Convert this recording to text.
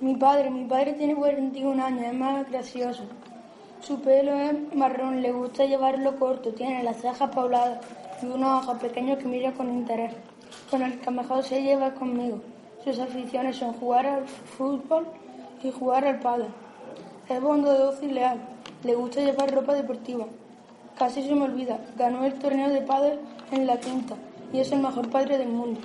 Mi padre, mi padre tiene 41 años, es más gracioso. Su pelo es marrón, le gusta llevarlo corto, tiene las cejas pobladas y unos ojos pequeños que mira con interés. Con el que mejor se lleva es conmigo. Sus aficiones son jugar al fútbol y jugar al pádel. Es bondadoso y leal. Le gusta llevar ropa deportiva. Casi se me olvida, ganó el torneo de pádel en la quinta y es el mejor padre del mundo.